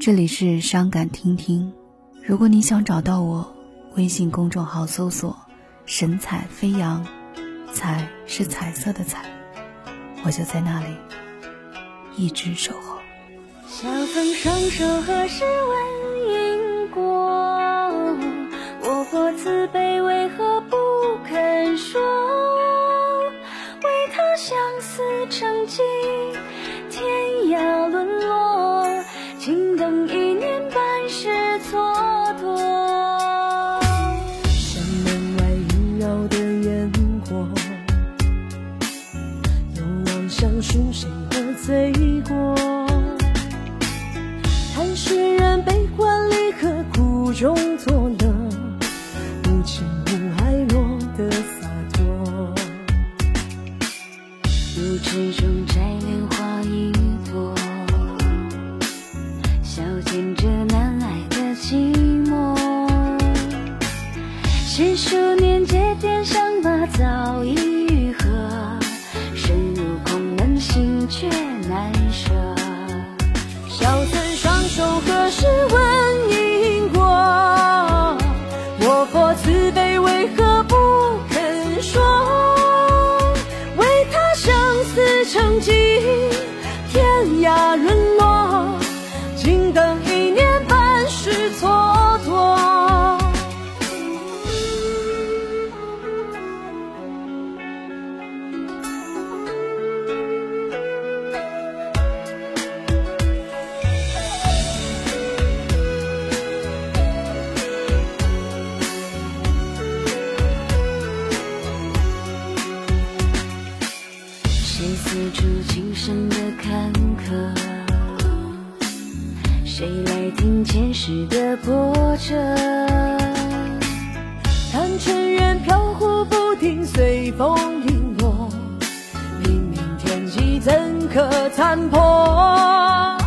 这里是伤感听听。如果你想找到我，微信公众号搜索“神采飞扬”，彩是彩色的彩，我就在那里，一直守候。小僧双手合十问等一年半世蹉跎。山门外萦绕的烟火，又望向书谁的罪过？看世人悲欢离合，苦中作乐，无情无爱落得洒脱。入池中摘十数年节点上马早已愈合，身入空门心却难舍。小村双手何时问因果？我佛慈悲，为何不肯说？为他生死成疾，天涯沦落，静等谁四处今生的坎坷？谁来听前世的波折？看尘缘飘忽不定，随风陨落，冥冥天机怎可参破？